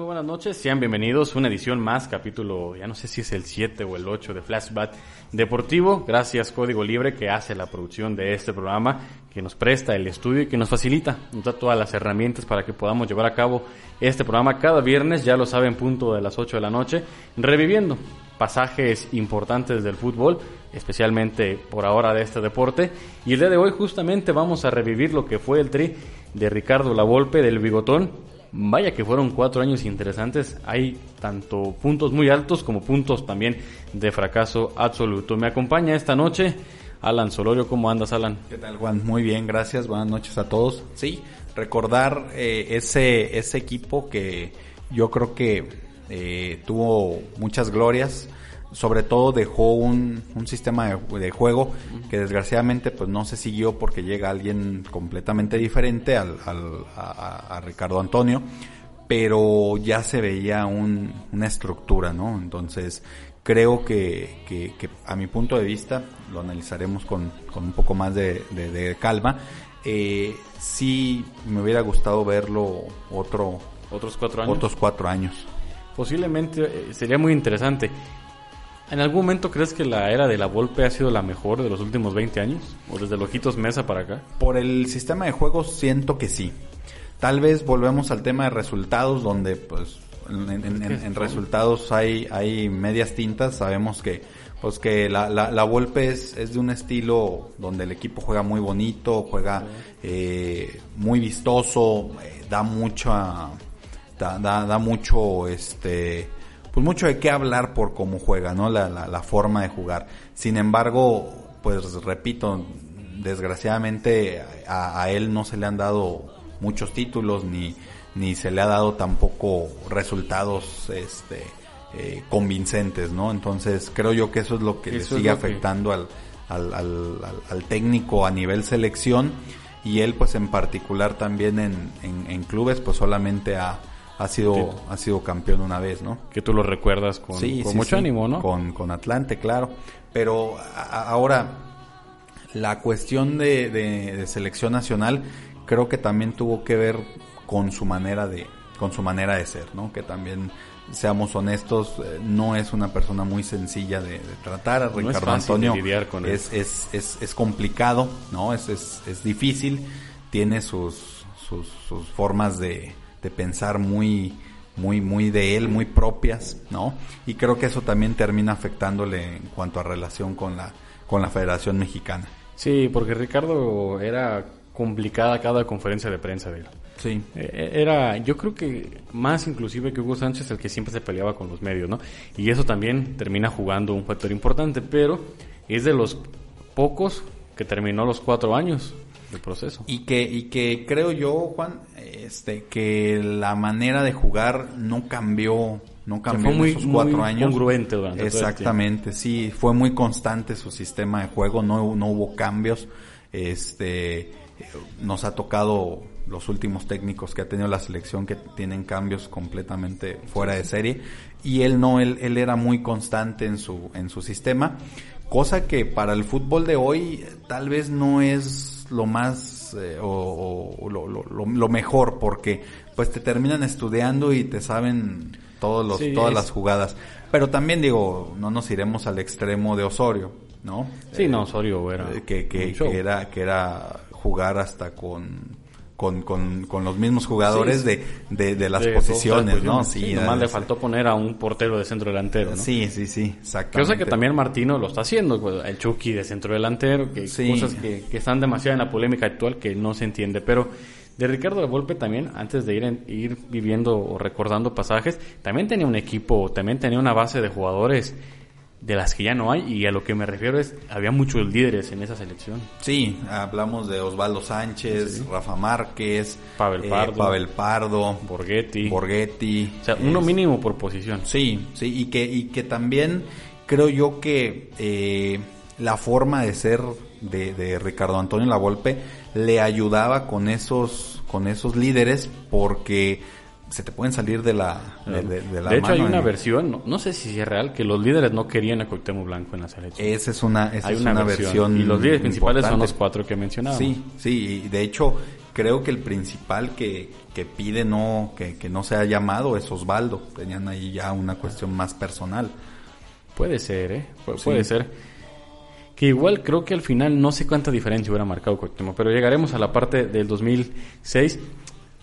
Muy buenas noches, sean bienvenidos una edición más, capítulo, ya no sé si es el 7 o el 8 de Flashback Deportivo. Gracias Código Libre que hace la producción de este programa, que nos presta el estudio y que nos facilita, nos da todas las herramientas para que podamos llevar a cabo este programa cada viernes, ya lo saben, punto de las 8 de la noche, reviviendo pasajes importantes del fútbol, especialmente por ahora de este deporte. Y el día de hoy justamente vamos a revivir lo que fue el tri de Ricardo Lavolpe del Bigotón, Vaya que fueron cuatro años interesantes. Hay tanto puntos muy altos como puntos también de fracaso absoluto. Me acompaña esta noche Alan Solorio. ¿Cómo andas, Alan? ¿Qué tal, Juan? Muy bien, gracias. Buenas noches a todos. Sí, recordar eh, ese, ese equipo que yo creo que eh, tuvo muchas glorias sobre todo dejó un, un sistema de, de, juego que desgraciadamente pues no se siguió porque llega alguien completamente diferente al, al a, a, Ricardo Antonio, pero ya se veía un, una estructura, ¿no? Entonces creo que, que, que, a mi punto de vista, lo analizaremos con, con un poco más de, de, de calma, eh, sí me hubiera gustado verlo otro, otros cuatro años. Otros cuatro años. Posiblemente eh, sería muy interesante. ¿En algún momento crees que la era de la Volpe ha sido la mejor de los últimos 20 años? ¿O desde Lojitos Mesa para acá? Por el sistema de juego siento que sí. Tal vez volvemos al tema de resultados donde pues en, en, en, en resultados hay, hay medias tintas. Sabemos que pues que la, la, la Volpe es, es, de un estilo donde el equipo juega muy bonito, juega eh, muy vistoso, eh, da mucha, da, da, da mucho este pues mucho de qué hablar por cómo juega, ¿no? La, la, la, forma de jugar. Sin embargo, pues repito, desgraciadamente a, a, él no se le han dado muchos títulos ni, ni se le ha dado tampoco resultados este eh, convincentes, ¿no? Entonces creo yo que eso es lo que eso le sigue afectando que... al, al, al, al, técnico a nivel selección y él pues en particular también en, en, en clubes pues solamente ha ha sido, que, ha sido campeón una vez, ¿no? Que tú lo recuerdas con, sí, con sí, mucho sí. ánimo, ¿no? Con, con Atlante, claro. Pero a, ahora, la cuestión de, de, de, selección nacional creo que también tuvo que ver con su manera de, con su manera de ser, ¿no? Que también, seamos honestos, eh, no es una persona muy sencilla de, de tratar. No Ricardo es Antonio lidiar con es, es, es, es, complicado, ¿no? Es, es, es difícil, tiene sus, sus, sus formas de, de pensar muy, muy, muy de él, muy propias, ¿no? Y creo que eso también termina afectándole en cuanto a relación con la, con la Federación Mexicana. Sí, porque Ricardo era complicada cada conferencia de prensa de él. Sí. Era, yo creo que más inclusive que Hugo Sánchez el que siempre se peleaba con los medios, ¿no? Y eso también termina jugando un factor importante, pero es de los pocos que terminó los cuatro años del proceso. Y que, y que creo yo, Juan, este, que la manera de jugar no cambió, no cambió fue muy, en esos cuatro muy años. Congruente durante Exactamente, sí, fue muy constante su sistema de juego, no, no hubo cambios. Este, nos ha tocado los últimos técnicos que ha tenido la selección que tienen cambios completamente fuera de serie y él no, él, él era muy constante en su, en su sistema, cosa que para el fútbol de hoy tal vez no es lo más eh, o, o lo, lo, lo, mejor porque pues te terminan estudiando y te saben todos los, sí, todas es... las jugadas. Pero también digo, no nos iremos al extremo de Osorio, ¿no? Sí, eh, no, Osorio era que, que, que, era que era jugar hasta con con, con, con los mismos jugadores Sí, de, de, de las De posiciones, ¿no? posiciones. Sí, nomás le faltó poner a un portero de centro delantero, ¿no? Sí, sí, sí, exactamente. Cosa que también Martino lo está haciendo, pues, el Chucky de centro delantero, que Sí. cosas que, que están demasiado en la polémica actual que no se entiende. Pero de Ricardo de Volpe también, antes de ir, en- ir viviendo o recordando pasajes, también tenía un equipo, también tenía una base de jugadores de las que ya no hay y a lo que me refiero es, había muchos líderes en esa selección. Sí, hablamos de Osvaldo Sánchez, Rafa Márquez, Pavel eh, Pardo. Pavel Pardo, Borghetti. Borghetti. o sea, uno es- mínimo por posición. Sí, sí, y que, y que también creo yo que eh, la forma de ser de, de Ricardo Antonio Lavolpe le ayudaba con esos, con esos líderes porque se te pueden salir de la, de, de- de la de hecho, hay una en- versión, no, no sé si es real, que los líderes no querían a Cuauhtémoc Blanco en la selección. Esa es una, esa hay es una, una versión. versión. Y los líderes principales son los cuatro que mencionaba. Sí, sí, y de hecho creo que el principal que, que pide no que, que no sea llamado es Osvaldo. Tenían ahí ya una cuestión más personal. Puede ser, ¿eh? Pu- Sí. Puede ser. Que igual creo que al final no sé cuánta diferencia hubiera marcado Cuauhtémoc, pero llegaremos a la parte del 2006.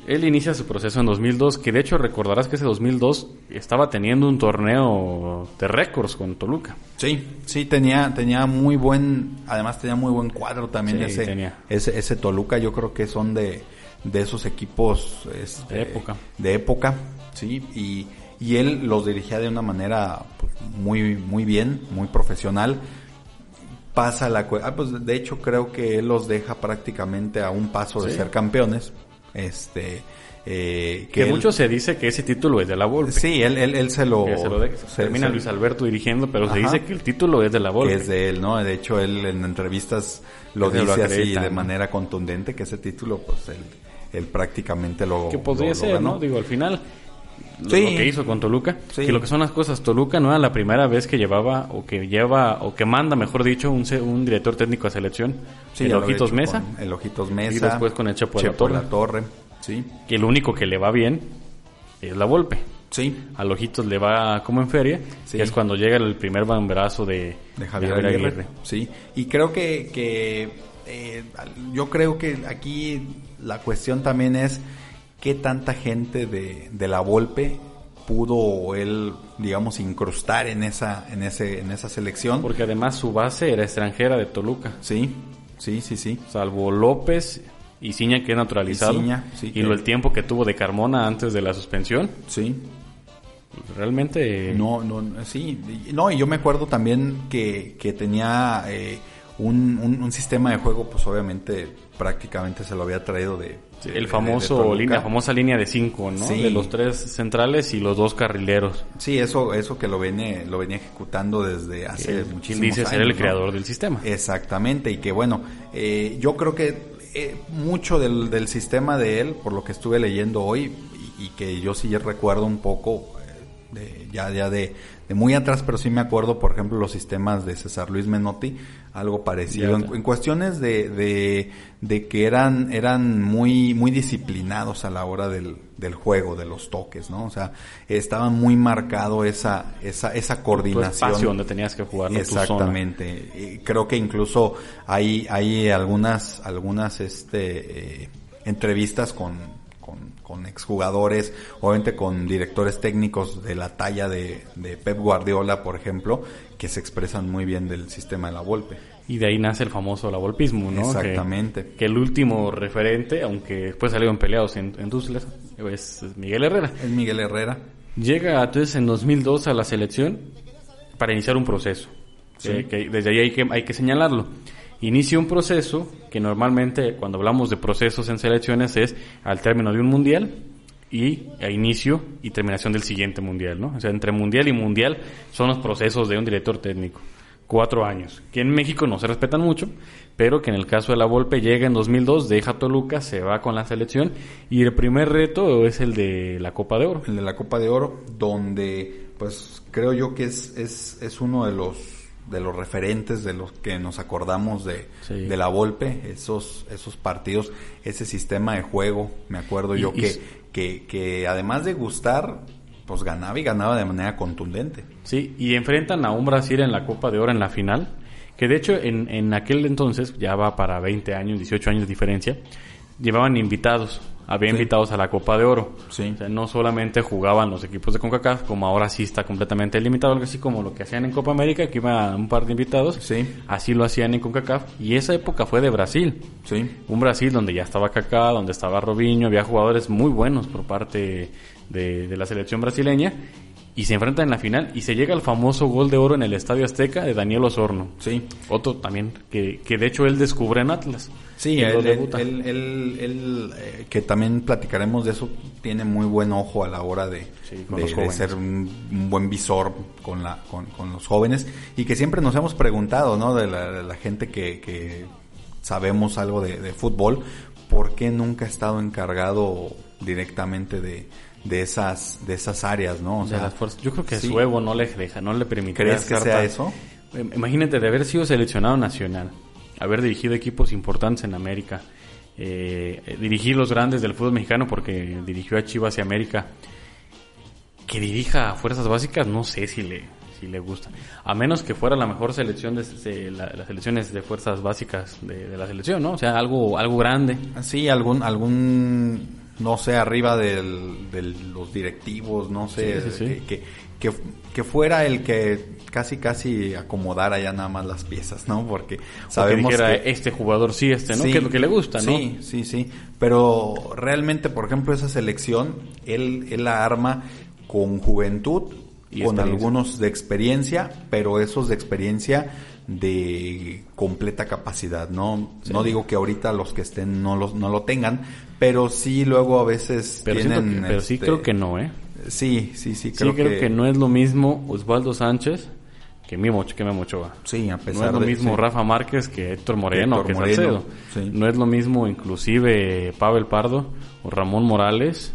Él inicia su proceso en 2002, que de hecho recordarás que ese 2002 estaba teniendo un torneo de récords con Toluca. Sí, sí tenía tenía muy buen, además tenía muy buen cuadro también Sí, ese, tenía. ese ese Toluca. Yo creo que son de de esos equipos este, De época. de época, sí, y, y él los dirigía de una manera pues, muy muy bien, muy profesional. Pasa la ah, pues de hecho creo que él los deja prácticamente a un paso de Sí. ser campeones. Este eh, Que él- mucho se dice que ese título es de la Volpe. Sí, él, él, él se lo, Que se lo de- se- termina se- Luis Alberto dirigiendo, pero se dice que el título es de la que Volpe. es de él, ¿no? De hecho, él en entrevistas lo dice así de manera contundente que ese título, pues él, él prácticamente lo que podría lo- ser. ¿no? Digo, al final, lo, Sí. lo que hizo con Toluca, Sí. que lo que son las cosas, Toluca no era la primera vez que llevaba, o que lleva, o que manda, mejor dicho, un, un director técnico a selección, Sí, el Ojitos Mesa, con El Ojitos Mesa. Y después con el Chepo de la Torre. Sí, que el único que le va bien es la Volpe. sí. Al Ojitos le va como en feria, Sí. que es cuando llega el primer bamberazo de, de Javier, de Aguirre. Sí, y creo que, que eh, yo creo que aquí la cuestión también es qué tanta gente de, de la Volpe pudo él, digamos, incrustar en esa, en ese, en esa selección. Porque además su base era extranjera de Toluca. Sí, sí, sí, sí. Salvo López y Ciña que naturalizado. Ciña, sí, y que- lo el tiempo que tuvo de Carmona antes de la suspensión. Sí, Realmente. no, no, sí, y- no, y yo me acuerdo también que, que tenía eh, un, un, un sistema de juego, pues obviamente prácticamente se lo había traído de... el de famoso línea, famosa línea de cinco, ¿no? Sí. De los tres centrales y los dos carrileros. Sí, eso, eso que lo venía, lo venía ejecutando desde hace Quien muchísimos dice años. ser el ¿no? creador del sistema. Exactamente, y que bueno, eh, yo creo que eh, mucho del, del sistema de él, por lo que estuve leyendo hoy, y, y que yo sí recuerdo un poco, eh, de, ya, ya de, de muy atrás, pero sí me acuerdo, por ejemplo, los sistemas de César Luis Menotti, algo parecido, en, cuestiones de, de, de que eran, eran muy, muy disciplinados a la hora del, del juego, de los toques, ¿no? O sea, estaba muy marcado esa, esa, esa Tu coordinación. espacio donde tenías que jugar, no tu zona. Exactamente. Y creo que incluso hay, hay algunas, algunas este, eh, entrevistas con, con, con exjugadores, obviamente con directores técnicos de la talla de, de Pep Guardiola, por ejemplo, que se expresan muy bien del sistema de la Volpe. Y de ahí nace el famoso lavolpismo, ¿no? Exactamente. Que, que el último referente, aunque después salieron peleados en, en Tuzla, es Miguel Herrera. Es Miguel Herrera. Llega entonces en 2002 a la selección para iniciar un proceso. Sí. Eh, que desde ahí hay que, hay que señalarlo. Inicia un proceso que normalmente cuando hablamos de procesos en selecciones es al término de un mundial y a inicio y terminación del siguiente mundial, ¿no? O sea, entre mundial y mundial son los procesos de un director técnico. Cuatro años. Que en México no se respetan mucho, pero que en el caso de la Volpe llega en 2002, deja Toluca, se va con la selección y el primer reto es el de la Copa de Oro. el de la Copa de Oro, donde pues creo yo que es, es, es uno de los de los referentes de los que nos acordamos de, Sí. de la Volpe, esos, esos partidos, ese sistema de juego, me acuerdo Y- yo y que, s- que, que además de gustar, pues ganaba y ganaba de manera contundente. Sí, y enfrentan a un Brasil en la Copa de Oro en la final, que de hecho en, en aquel entonces, ya va para 20 años, 18 años de diferencia, llevaban invitados. Había invitados a la Copa de Oro. Sí. O sea, no solamente jugaban los equipos de CONCACAF, como ahora sí está completamente limitado, algo así como lo que hacían en Copa América, que iba un par de invitados. Sí. Así lo hacían en CONCACAF. Y esa época fue de Brasil. Sí. Un Brasil donde ya estaba Kaká, donde estaba Robinho, había jugadores muy buenos por parte de, de la selección brasileña. Y se enfrentan en la final y se llega al famoso gol de oro en el Estadio Azteca de Daniel Osorno. Sí. Otro también, que, que de hecho él descubre en Atlas. Sí, él, él, él- eh, que también platicaremos de eso, tiene muy buen ojo a la hora de, Sí, ser un, un buen visor con, la, con, con los jóvenes y que siempre nos hemos preguntado, ¿no? De la, de la gente que, que sabemos algo de, de fútbol, ¿por qué nunca ha estado encargado directamente de, de esas de esas áreas, ¿no? O De sea, las fuerzas. Yo creo que sí. su ego no le deja, no le permite. ¿Crees que sea eso? Imagínate de haber sido seleccionado nacional, haber dirigido equipos importantes en América, eh, dirigir los grandes del fútbol mexicano porque dirigió a Chivas y América. Que dirija a fuerzas básicas, no sé si le, si le gusta. A menos que fuera la mejor selección de, de la- las selecciones de fuerzas básicas de, de la selección, ¿no? O sea, algo, algo grande. Sí, algún, algún, no sé, arriba del, de los directivos, no sé, Sí, sí, sí. Que, que, que fuera el que casi, casi acomodara ya nada más las piezas, ¿no? Porque sabemos que dijera, que... este jugador sí, este, ¿no? Sí, que es lo que le gusta, ¿no? Sí, sí, sí. Pero realmente, por ejemplo, esa selección, él, él la arma con juventud, Y con algunos de experiencia, pero esos de experiencia de completa capacidad, ¿no? No digo que ahorita los que estén no, los, no lo tengan, pero sí luego a veces Pero, tienen... que- pero sí este, creo que no, ¿eh? Sí, sí, sí, Sí, creo, creo que... no es lo mismo Osvaldo Sánchez que Mimo, que Memo Ochoa. Sí, a No pesar es lo de... mismo sí. Rafa Márquez que Héctor Moreno, Héctor que Moreno, sí. No es lo mismo inclusive Pavel Pardo o Ramón Morales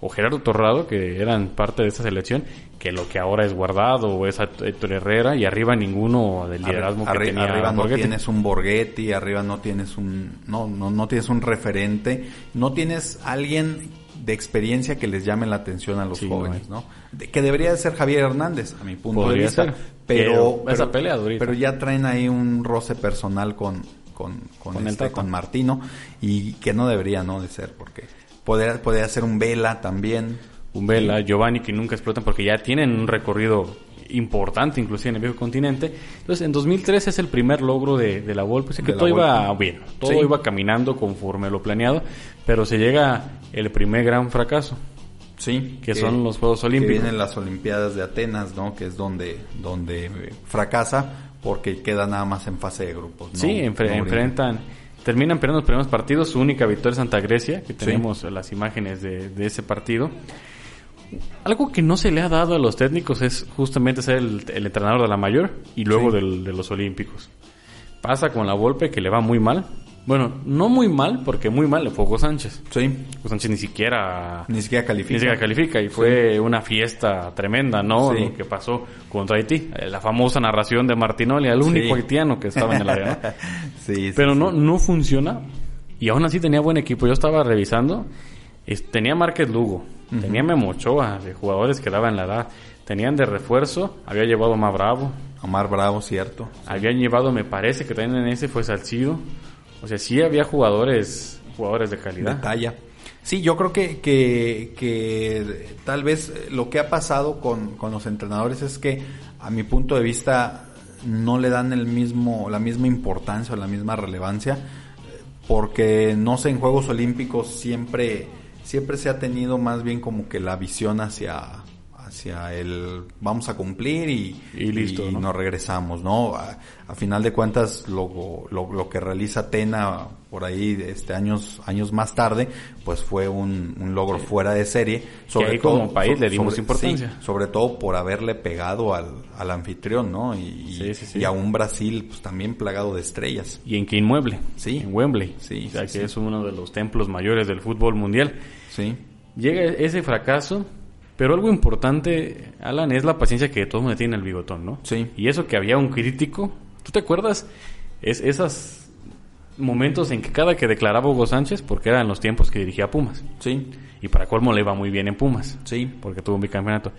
o Gerardo Torrado, que eran parte de esta selección, que lo que ahora es Guardado o es Héctor Herrera y arriba ninguno del liderazgo Arri- que tenía arriba no Borghetti. tienes un Borghetti, arriba no tienes un no, no no tienes un referente, no tienes alguien de experiencia que les llame la atención a los Sí, jóvenes. ¿no? De- que debería de ser Javier Hernández, a mi punto Podría de vista, ser. pero Pero esa pelea durita. pero ya traen ahí un roce personal con con con, este, con Martino y que no debería no de ser porque podría podría ser un Vela también. un Vela, Giovanni que nunca explotan porque ya tienen un recorrido importante inclusive en el viejo continente. Entonces en 2013 es el primer logro de, de la Volpe, así que todo iba bien, todo Sí. iba caminando conforme lo planeado, pero se llega el primer gran fracaso. Sí, Que son los Juegos Olímpicos. Que vienen las Olimpiadas de Atenas, ¿no? Que es donde, donde fracasa porque queda nada más en fase de grupos. ¿no? sí, enfre- No enfrentan, terminan perdiendo los primeros partidos, su única victoria es Santa Grecia, que tenemos las imágenes de, de ese partido. Algo que no se le ha dado a los técnicos es justamente ser el, el entrenador de la mayor y luego Sí. del- de los olímpicos. Pasa con la Volpe que le va muy mal. Bueno, no muy mal, porque muy mal le fue Hugo Sánchez. Sí, Hugo Sánchez ni siquiera ni siquiera califica. ni siquiera califica y fue una fiesta tremenda, ¿no? Sí. Lo que pasó contra Haití. La famosa narración de Martinoli, el único haitiano que estaba en el área, ¿no? sí, Pero no, no funciona. Y aún así tenía buen equipo. Yo estaba revisando. tenía Márquez Lugo. Tenía Memo Ochoa, de jugadores que daban la edad. Tenían de refuerzo. Había llevado a Más Bravo. Omar Bravo, cierto. Habían llevado, me parece que también en ese fue Salcido. O sea, sí había jugadores, jugadores de calidad. De talla. Sí, yo creo que, que, que tal vez lo que ha pasado con, con los entrenadores es que, a mi punto de vista, no le dan el mismo, la misma importancia o la misma relevancia, porque no sé, en Juegos Olímpicos siempre, siempre se ha tenido más bien como que la visión hacia, hacia el vamos a cumplir y, Y listo, ¿no? nos regresamos, ¿no? A, a final de cuentas, lo, lo, lo que realiza Tena por ahí este años años más tarde, pues fue un, un logro fuera de serie. ahí como país le dimos importancia. sí, sobre todo por haberle pegado al, al anfitrión, ¿no? Y, y- Sí, sí, sí. y a un Brasil pues también plagado de estrellas. Y en que inmueble. Sí. En Wembley. Sí, O sea, que es uno de los templos mayores del fútbol mundial. Sí, Llega ese fracaso, pero algo importante, Alan, es la paciencia que todo el mundo tiene en el bigotón, ¿no? Sí. Y eso que había un crítico, ¿tú te acuerdas? Es esos momentos en que cada que declaraba Hugo Sánchez, porque eran los tiempos que dirigía Pumas, sí, y para colmo le iba muy bien en Pumas, sí, porque tuvo un bicampeonato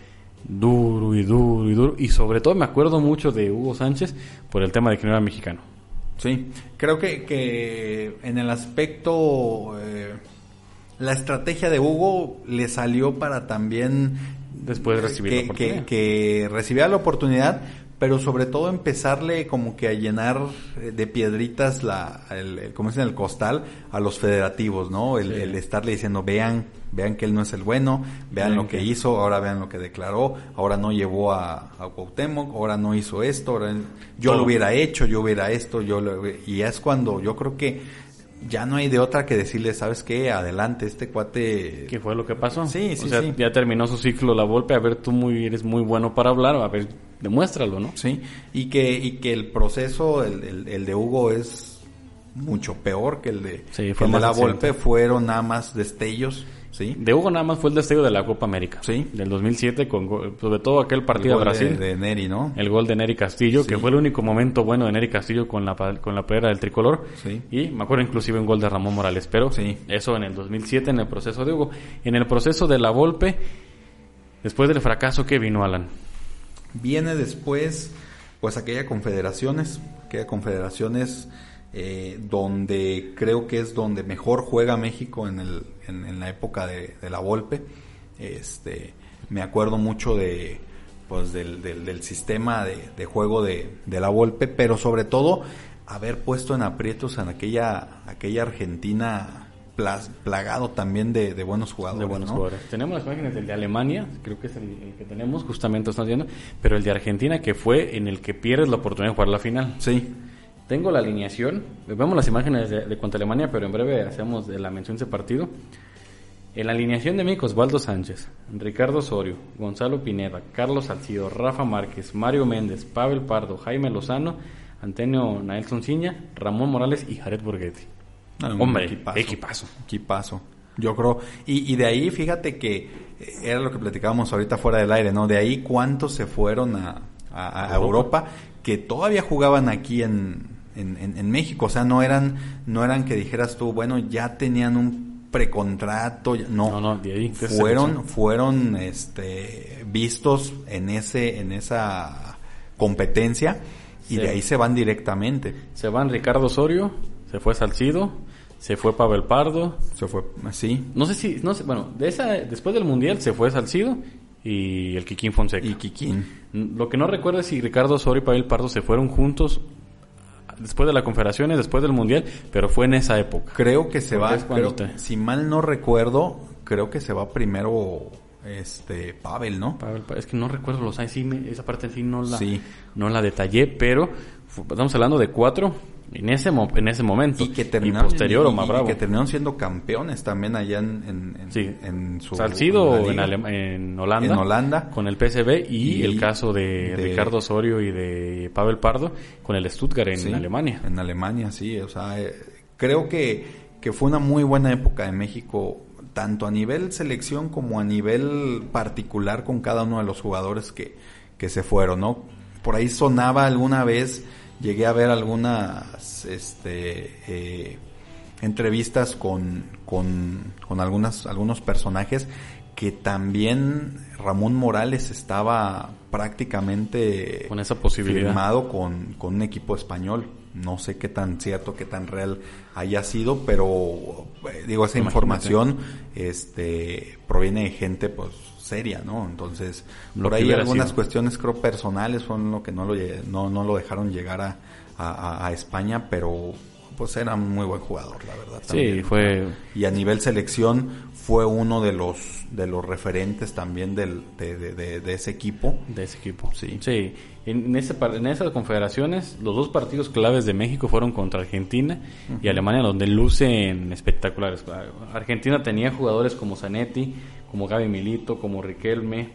duro y duro y duro, y sobre todo me acuerdo mucho de Hugo Sánchez por el tema de que no era mexicano. Sí, creo que, que en el aspecto, eh, la estrategia de Hugo le salió para también Después de recibir que, la oportunidad. que, que recibía la oportunidad, pero sobre todo empezarle como que a llenar eh, de piedritas la, el, el- como dicen, el costal a los federativos, ¿no? El, Sí. el estarle diciendo, vean, vean que él no es el bueno, vean lo que hizo, ahora vean lo que declaró, ahora no llevó a, a Cuauhtémoc, ahora no hizo esto, ahora yo Todo. lo hubiera hecho, yo hubiera esto, yo lo, y es cuando yo creo que ya no hay de otra que decirle, ¿sabes qué? Adelante, este cuate... ¿Qué fue lo que pasó? Sí, sí, O sea, sí. ya terminó su ciclo la golpe. A ver, tú muy, eres muy bueno para hablar. A ver, demuéstralo, ¿no? Sí, y que, y que el proceso, el, el- el de Hugo es mucho peor que el de, Sí, que fue el de la. Volpe, fueron nada más destellos, ¿sí? De Hugo nada más fue el destello de la Copa América. Sí. Del 2007, con, sobre todo aquel El partido a gol Brasil. De, de Neri, ¿no? El gol de Nery Castillo, Sí. que fue el único momento bueno de Nery Castillo con la, con la playera del tricolor. Sí. Y me acuerdo inclusive un gol de Ramón Morales. Pero Sí. eso en el 2007 en el proceso de Hugo. En el proceso de la Volpe, después del fracaso que vino Alan. Viene después, pues aquella confederaciones, aquella confederaciones eh, donde creo que es donde mejor juega México en, el, en, en la época de, de la Volpe. Este, me acuerdo mucho de pues del, del, del sistema de, de juego de, de la Volpe, pero sobre todo haber puesto en aprietos en aquella, aquella Argentina plas- plagado también de, de buenos jugadores. de buenos ¿no? jugadores. Tenemos las imágenes del de Alemania, creo que es el, el que tenemos, justamente están viendo, pero el de Argentina que fue en el que pierdes la oportunidad de jugar la final. Sí, Tengo la alineación, vemos las imágenes de, de contra Alemania, pero en breve hacemos de la mención de ese partido. En la alineación de México, Osvaldo Sánchez, Ricardo Osorio, Gonzalo Pineda, Carlos Salcido, Rafa Márquez, Mario Méndez, Pavel Pardo, Jaime Lozano, Antonio Naelson Ciña, Ramón Morales y Jared Borghetti. Ah, Hombre, equipazo. equipazo. Equipazo. Yo creo. Y, y de ahí, fíjate que eh, era lo que platicábamos ahorita fuera del aire, ¿no? De ahí cuántos se fueron a, a- a Europa. Europa que todavía jugaban aquí en, en, en- en México. O sea, no eran, no eran que dijeras tú, bueno, ya tenían un precontrato. No, No, no, de ahí, fueron, fueron este, vistos en ese, en esa competencia y Sí. de ahí se van directamente. Se van Ricardo Osorio, se fue Salcido, se fue Pavel Pardo. Se fue así. No sé si, no sé, bueno, de esa, después del Mundial se fue Salcido y el Kikín Fonseca. Y Kikín. Lo que no recuerdo es si Ricardo Osorio y Pavel Pardo se fueron juntos después de las confederaciones, después del Mundial, pero fue en esa época. Creo que se Porque va, es cuando creo- te- si mal no recuerdo, creo que se va primero este Pavel, ¿no? Pavel Pa- es que no recuerdo los años, sí, esa parte sí no la, Sí. no la detallé, pero estamos hablando de cuatro en ese, mo- en ese momento. Y que terminaron posterior y- más bravo. que terminaron siendo campeones también allá en, en, en- Sí. en su Salcido en en, Holanda, En Holanda. con el PSV y, Y el caso de, de- Ricardo Osorio y de Pavel Pardo con el Stuttgart en Sí, Alemania. En Alemania, sí. O sea, eh, creo que, que fue una muy buena época de México, tanto a nivel selección como a nivel particular con cada uno de los jugadores que, que se fueron, ¿no? Por ahí sonaba alguna vez, llegué a ver algunas este, eh, entrevistas con, con, con algunas, algunos personajes que también Ramón Morales estaba prácticamente Con esa posibilidad. firmado con, con un equipo español. No sé qué tan cierto, qué tan real haya sido, pero eh, digo, esa Imagínate. información este proviene de gente pues seria, ¿no? Entonces, Lo por ahí algunas sido. cuestiones creo personales son lo que no lo no, no lo dejaron llegar a- a- a España, pero pues era muy buen jugador, la verdad. Sí, también. fue Y a nivel selección fue uno de los de los referentes también del, de, de- de- de ese equipo. de ese equipo. Sí. Sí, en, ese, en esas confederaciones, los dos partidos claves de México fueron contra Argentina y Alemania, donde lucen espectaculares. Argentina tenía jugadores como Zanetti, como Gaby Milito, como Riquelme,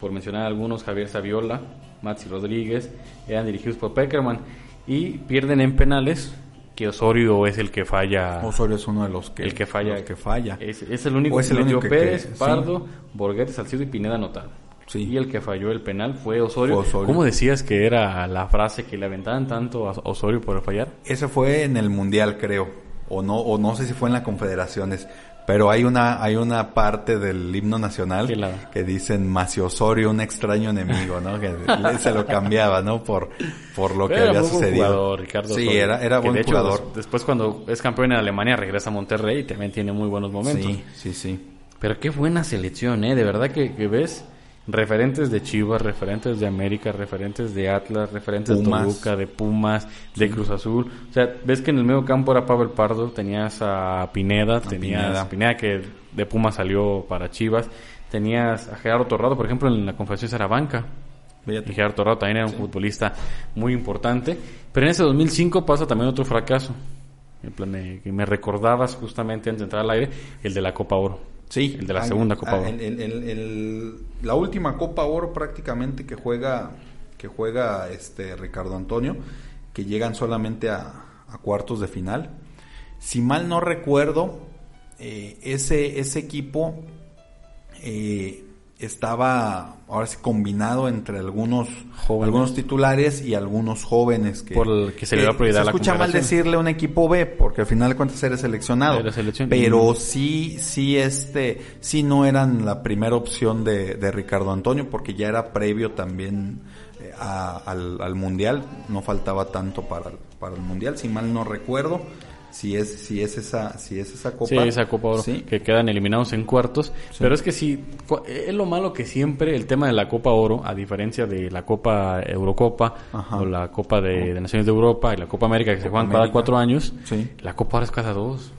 por mencionar algunos, Javier Saviola, Maxi Rodríguez, eran dirigidos por Peckerman y pierden en penales, que Osorio es el que falla. Osorio es uno de los que, el que falla. los que falla. Es, es el único es el que único que- Pérez, que- sí. Pardo, Borghetti, Salcido y Pineda anotaron. Sí. Y el que falló el penal fue Osorio. Fue Osorio. ¿Cómo decías que era la frase que le aventaban tanto a Osorio por fallar? Ese fue en el mundial, creo, o no, o no sé si fue en la confederaciones, Pero hay una, hay una parte del himno nacional ¿Qué la- que dicen Macio Osorio, un extraño enemigo, ¿no? Que se lo cambiaba, ¿no? Por, por lo que Era había sucedido. jugador, Ricardo sí, Osorio, era, era buen de hecho, jugador. des- después cuando es campeón en Alemania regresa a Monterrey y también tiene muy buenos momentos. Sí, sí, sí. Pero qué buena selección, ¿eh? De verdad que, que ves referentes de Chivas, referentes de América, referentes de Atlas, referentes Pumas. de Toluca, de Pumas, de Cruz Azul. O sea, ves que en el medio campo era Pavel Pardo, tenías a Pineda, tenías Pineda. a Pineda que de Pumas salió para Chivas, tenías a Gerardo Torrado, por ejemplo, en la conferencia era banca. Fíjate. Y Gerardo Torrado también era un futbolista muy importante. Pero en ese 2005 pasa también otro fracaso. Que me recordabas justamente antes de entrar al aire, el de la Copa Oro. Sí. El de la segunda Copa Oro. la última Copa Oro prácticamente que juega, que juega este Ricardo Antonio, que llegan solamente a, a cuartos de final. Si mal no recuerdo, eh, ese, ese equipo eh, estaba ahora sí combinado entre algunos Jóvenes. algunos titulares y algunos jóvenes que Por el que se le prioridad a la escucha mal decirle un equipo B porque al final de cuentas eres seleccionado. Pero sí sí este sí no eran la primera opción de, de Ricardo Antonio porque ya era previo también eh, a- al, al mundial. No faltaba tanto para para el mundial si mal no recuerdo si es si es esa si es esa copa Sí, esa Copa Oro, Sí. que quedan eliminados en cuartos. Pero es que sí, es lo malo que siempre el tema de la Copa Oro, a diferencia de la Copa Eurocopa Ajá. o la Copa de, de Naciones de Europa y la Copa América que se juegan cada cuatro años, Sí. la Copa Oro es cada dos.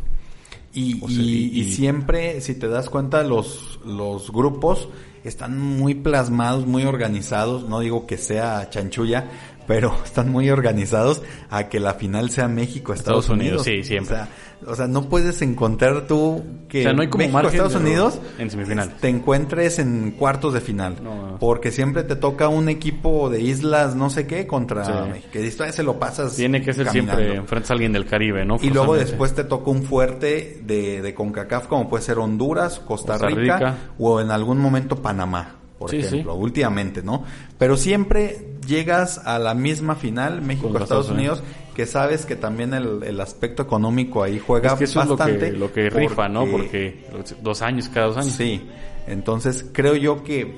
Y, O sea, y- y- y siempre, si te das cuenta, los, los grupos están muy plasmados, muy organizados. No digo que sea chanchulla, pero están muy organizados a que la final sea México-Estados Estados Unidos, Unidos. sí, siempre. O sea, o sea, no puedes encontrar tú que O sea, no hay como México, Estados Unidos en semifinales. te encuentres en cuartos de final. No, no. Porque siempre te toca un equipo de islas, no sé qué, contra Sí. México. Que esto se lo pasas Tiene que ser caminando. siempre enfrentas a alguien del Caribe, ¿no? Y luego después te toca un fuerte de, de CONCACAF como puede ser Honduras, Costa, Costa Rica, Rica. o en algún momento Panamá, por Sí, ejemplo, sí. últimamente, ¿no? Pero siempre llegas a la misma final, México, Contra Estados Estados Unidos, que sabes que también el, el aspecto económico ahí juega Es que eso bastante. es lo que, lo que rifa, ¿no? Porque dos años, cada dos años. Sí, entonces creo yo que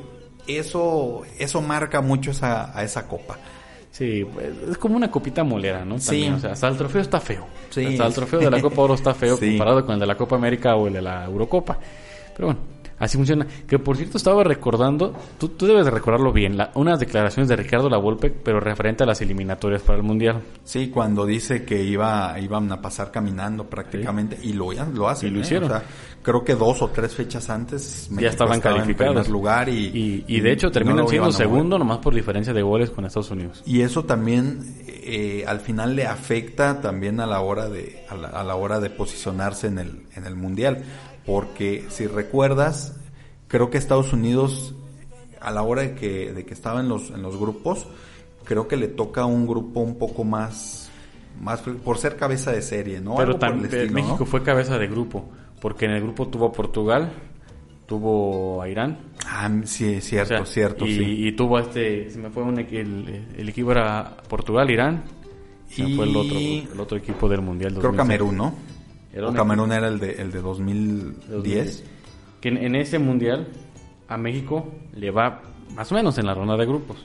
eso, eso marca mucho esa, a esa copa. Sí, pues, es como una copita molera, ¿no? Sí. También, o sea, hasta el trofeo está feo. Sí. Hasta el trofeo de la Copa Oro está feo Sí. comparado con el de la Copa América o el de la Eurocopa. Pero bueno, así funciona. Que por cierto estaba recordando, tú, tú debes de recordarlo bien, la- unas declaraciones de Ricardo Lavolpe, pero referente a las eliminatorias para el Mundial. Sí, cuando dice que iba, iban a pasar caminando prácticamente y lo, lo hacen. Y lo ¿eh? hicieron. O sea, creo que dos o tres fechas antes México ya estaban estaba calificados. en lugar y, y, y de hecho terminan siendo segundo nomás por diferencia de goles con Estados Unidos. Y eso también eh, al final le afecta también a la hora de a la, a la hora de posicionarse en el en el mundial, porque si recuerdas, creo que Estados Unidos a la hora de que de que estaba en los en los grupos, creo que le toca un grupo un poco más más por ser cabeza de serie, ¿no? Pero también estilo, México ¿no? fue cabeza de grupo, porque en el grupo tuvo a Portugal, tuvo a Irán, Ah, sí, cierto, O sea, cierto, y, sí. y tuvo este, se me fue un, el, el equipo era Portugal, Irán, Y- fue el otro, el otro equipo del mundial. Creo 2006. Camerún, ¿no? Era Camerún era el de el de 2010. Que en, en ese mundial a México le va más o menos en la ronda de grupos.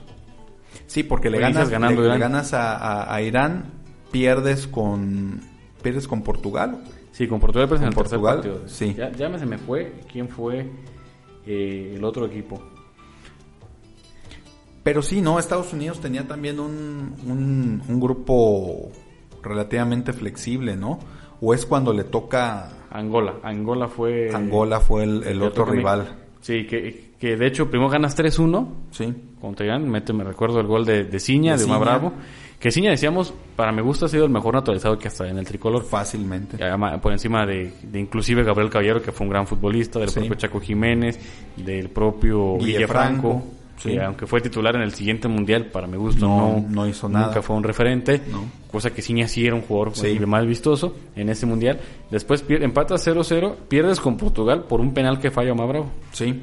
Sí, porque le ganas, ganando le, ganas a, a- a Irán, pierdes con pierdes con Portugal. Sí, con Portugal pero en el Portugal, partido. sí. Ya, ya me se me fue quién fue eh, el otro equipo. Pero sí, no, Estados Unidos tenía también un, un, un grupo relativamente flexible, ¿no? O es cuando le toca Angola. Angola fue... Angola fue el, otro rival. Sí, que, que de hecho primero ganas 3-1 Sí. contra Irán. Mete, me recuerdo el gol de, de Ciña, De de. Bravo. Que Ciña, decíamos, para mi gusto ha sido el mejor naturalizado que hasta en el tricolor. Fácilmente. Por encima de, de inclusive Gabriel Caballero, que fue un gran futbolista, del Sí. propio Chaco Jiménez, del propio Guille Guille Franco, Franco, sí. que aunque fue titular en el siguiente mundial, para mi gusto No, no, no hizo nada. Nunca fue un referente, No. cosa que Ciña sí era un jugador Sí. más vistoso en ese mundial. Después empatas 0-0, pierdes con Portugal por un penal que falla Omar Bravo. Sí.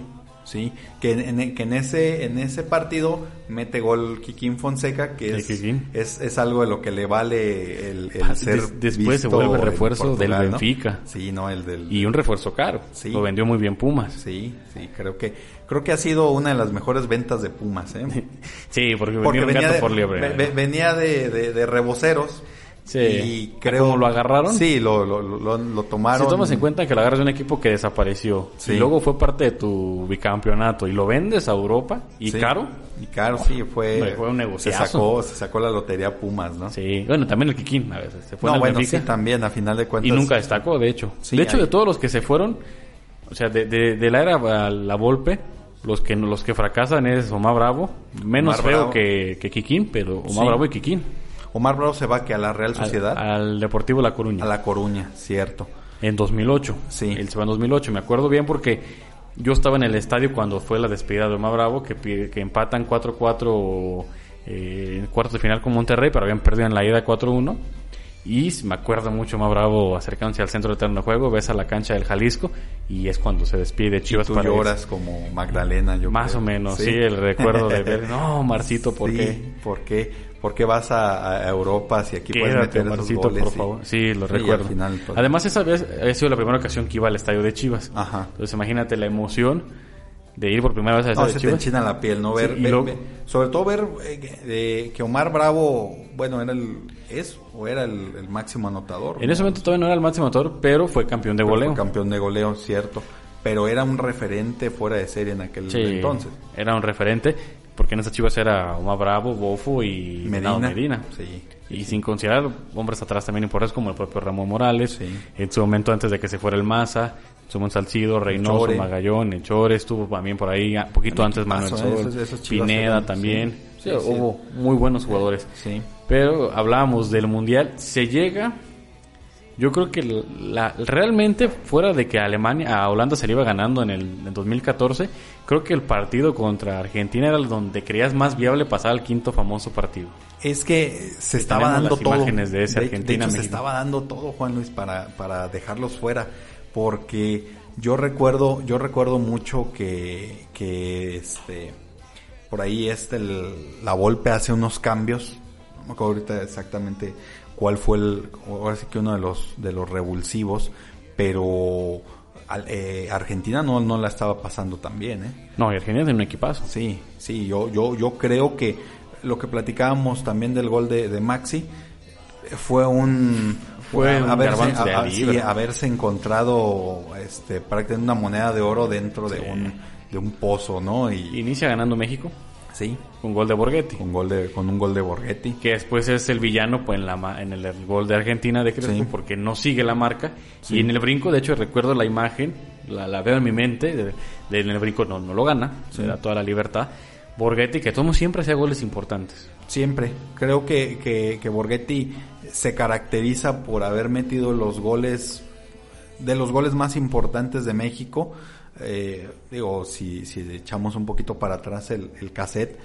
Sí, que en, que en ese en ese partido mete gol Kikín Fonseca, que es, es, es, algo de lo que le vale el, el ah, ser Después se vuelve refuerzo del Benfica. Sí, no, el del... Y un refuerzo caro. Sí. Lo vendió muy bien Pumas. Sí, sí, creo que creo que ha sido una de las mejores ventas de Pumas, ¿eh? sí, porque, venía, de, por venía de, de, de reboceros Sí. Y creo... ¿Cómo lo agarraron? Sí, lo, lo, lo, tomaron. Si tomas en cuenta que lo agarras de un equipo que desapareció y luego fue parte de tu bicampeonato y lo vendes a Europa y caro. Y caro, sí, fue... Fue un negocio. Se sacó, se sacó la lotería Pumas, ¿no? Sí, bueno, también el Kikín a veces. Se fue no, bueno, sí, también, a final de cuentas. Y nunca destacó, de hecho. de hecho, de todos los que se fueron, o sea, de, de, la era a la Volpe, los que los que fracasan es Omar Bravo, menos feo que, que Kikín, pero Omar Bravo y Kikín. Omar Bravo se va que a la Real Sociedad. Al, Deportivo La Coruña. A La Coruña, cierto. En 2008. Sí. Él se va en 2008. Me acuerdo bien porque yo estaba en el estadio cuando fue la despedida de Omar Bravo, que, que empatan 4-4 eh, en cuartos de final con Monterrey, pero habían perdido en la ida 4-1. Y me acuerdo mucho más bravo acercándose al centro de terreno de juego, ves a la cancha del Jalisco y es cuando se despide Chivas y tú lloras como Magdalena, yo Más o menos, ¿Sí? el recuerdo de ver, no, Marcito, ¿por qué? ¿Por qué? ¿Por qué vas a, Europa si aquí puedes meter Marcito, por favor. Sí, lo recuerdo. Final, pues, Además, esa vez ha sido la primera ocasión que iba al estadio de Chivas. Ajá. Entonces, imagínate la emoción de ir por primera vez a ese no, se te enchina la piel, ¿no? Ver, sobre todo ver eh, que Omar Bravo, bueno, era el, es o era el, máximo anotador. En ese momento todavía no era el máximo anotador, pero fue campeón de goleo. campeón de goleo, cierto. Pero era un referente fuera de serie en aquel entonces. Era un referente, porque en esas chivas era Omar Bravo, Bofo y Medina. Medina. Sí. Y sin considerar hombres atrás también importantes como el propio Ramón Morales, en su momento antes de que se fuera el Maza, Somos Salcido, Reynoso, Magallón, Echore, estuvo también por ahí, un poquito antes Manuel Sol, Pineda también. hubo muy buenos jugadores. Sí. Pero hablábamos del Mundial, se llega, yo creo que la, realmente fuera de que Alemania, a Holanda se le iba ganando en el 2014, creo que el partido contra Argentina era donde creías más viable pasar al quinto famoso partido. Es que se estaba dando todo. Imágenes de ese Argentina. se estaba dando todo, Juan Luis, para, para dejarlos fuera porque yo recuerdo, yo recuerdo mucho que, que este, por ahí este, la Volpe hace unos cambios, no me acuerdo ahorita exactamente cuál fue el, ahora sí que uno de los, de los revulsivos, pero eh, Argentina no, no la estaba pasando tan bien, ¿eh? No, Argentina tiene un equipazo. Sí, sí, yo, yo, yo creo que lo que platicábamos también del gol de, de Maxi fue un, fue haberse, encontrado este prácticamente una moneda de oro dentro de un de un pozo, ¿no? Y inicia ganando México. Sí, con gol de Borghetti. Con gol de con un gol de Borghetti, que después es el villano pues en la en el, gol de Argentina de Crespo porque no sigue la marca y en el brinco, de hecho recuerdo la imagen, la, veo en mi mente, de, en el brinco no no lo gana, se da toda la libertad. Borghetti que todo siempre hacía goles importantes. Siempre. Creo que, que, que Borghetti se caracteriza por haber metido los goles, de los goles más importantes de México. Eh, digo, si, si echamos un poquito para atrás el, el cassette,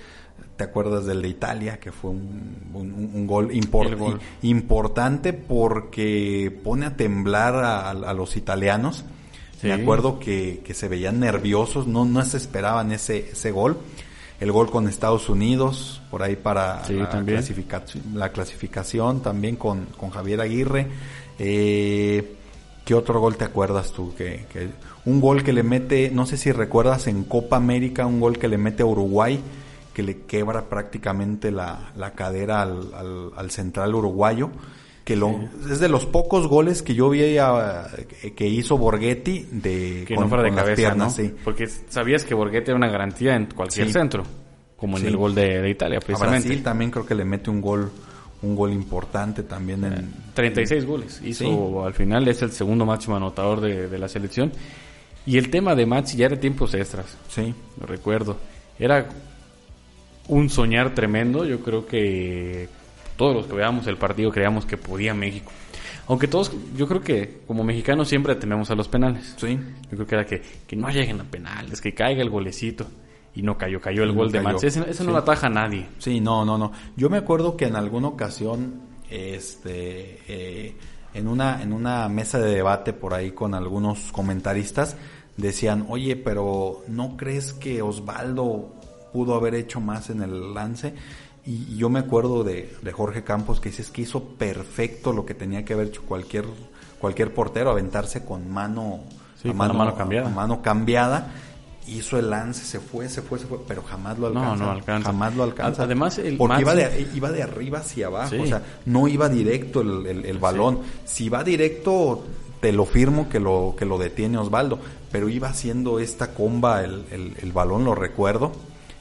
¿te acuerdas del de Italia? Que fue un, un, gol, importante porque pone a temblar a, los italianos. Me acuerdo que, que, se veían nerviosos, no, no se esperaban ese, ese gol el gol con Estados Unidos, por ahí para la, clasificación, también con, con Javier Aguirre. Eh, ¿Qué otro gol te acuerdas tú? Que, un gol que le mete, no sé si recuerdas en Copa América, un gol que le mete a Uruguay, que le quebra prácticamente la, la cadera al, al, central uruguayo que lo, es de los pocos goles que yo vi que hizo Borghetti de que no fuera de cabeza, ¿no? Porque sabías que Borghetti era una garantía en cualquier centro, como en el gol de, Italia, precisamente. A Brasil también creo que le mete un gol un gol importante también en 36 goles hizo al final es el segundo máximo anotador de, de la selección y el tema de Maxi ya era tiempos extras sí lo recuerdo era un soñar tremendo yo creo que todos los que veamos el partido creíamos que podía México. Aunque todos, yo creo que como mexicanos siempre tememos a los penales. Sí. Yo creo que era que, que no lleguen a penales, que caiga el golecito. Y no cayó, cayó el gol de Manche. Eso, no lo ataja a nadie. Sí, no, no, no. Yo me acuerdo que en alguna ocasión, este, eh, en una, en una mesa de debate por ahí con algunos comentaristas, decían, oye, pero ¿no crees que Osvaldo pudo haber hecho más en el lance? Y yo me acuerdo de, de Jorge Campos que dices que hizo perfecto lo que tenía que haber hecho cualquier, cualquier portero, aventarse con mano, Sí, con la mano cambiada. a mano cambiada. Hizo el lance, se fue, se fue, se fue, pero jamás lo No, alcanza. no alcanza. Jamás lo alcanza. Además, el Porque iba, de, iba de arriba hacia abajo, Sí. o sea, no iba directo el, el- el balón. Si va directo, te lo firmo que lo, que lo detiene Osvaldo, pero iba haciendo esta comba el, el- el balón, lo recuerdo,